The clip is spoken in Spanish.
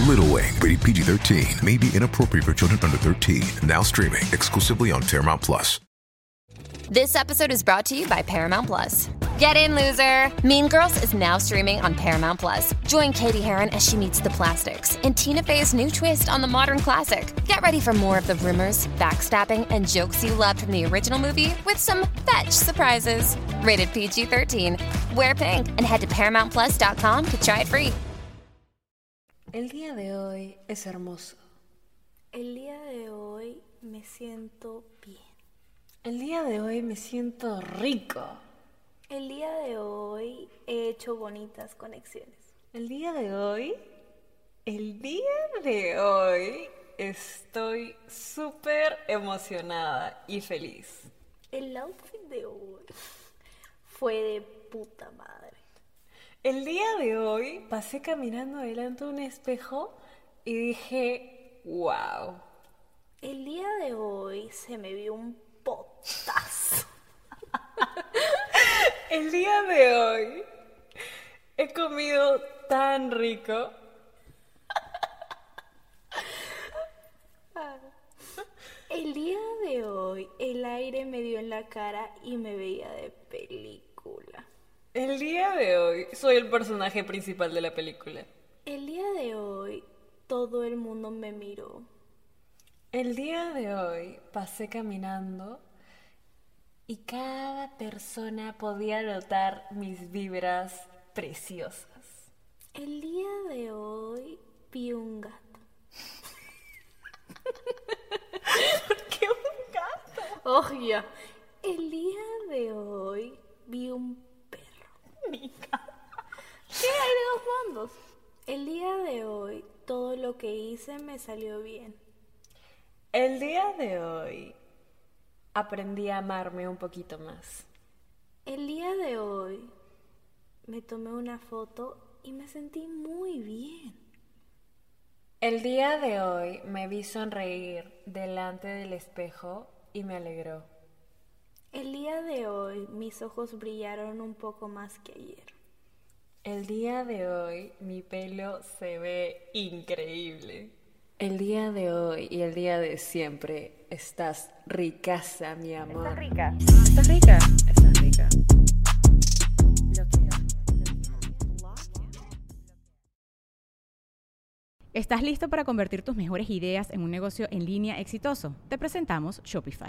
Little Wing, rated PG 13, may be inappropriate for children under 13. Now streaming exclusively on Paramount Plus. This episode is brought to you by Paramount Plus. Get in, loser! Mean Girls is now streaming on Paramount Plus. Join Katie Heron as she meets the plastics in Tina Fey's new twist on the modern classic. Get ready for more of the rumors, backstabbing, and jokes you loved from the original movie with some fetch surprises. Rated PG 13. Wear pink and head to ParamountPlus.com to try it free. El día de hoy es hermoso. El día de hoy me siento bien. El día de hoy me siento rico. El día de hoy he hecho bonitas conexiones. El día de hoy, el día de hoy estoy súper emocionada y feliz. El outfit de hoy fue de puta madre. El día de hoy pasé caminando delante de un espejo y dije, wow. El día de hoy se me vio un potazo. El día de hoy he comido tan rico. El día de hoy el aire me dio en la cara y me veía de película. El día de hoy soy el personaje principal de la película. El día de hoy todo el mundo me miró. El día de hoy pasé caminando y cada persona podía notar mis vibras preciosas. El día de hoy vi un gato. ¿Por qué un gato? Oh, ya. El día de hoy vi un perro. Mi gato. ¿Qué hay El día de hoy todo lo que hice me salió bien. El día de hoy aprendí a amarme un poquito más. El día de hoy me tomé una foto y me sentí muy bien. El día de hoy me vi sonreír delante del espejo y me alegró. El día de hoy mis ojos brillaron un poco más que ayer. El día de hoy mi pelo se ve increíble. El día de hoy y el día de siempre estás ricaza, mi amor. Estás rica. ¿Estás rica? Estás rica. ¿Estás listo para convertir tus mejores ideas en un negocio en línea exitoso? Te presentamos Shopify.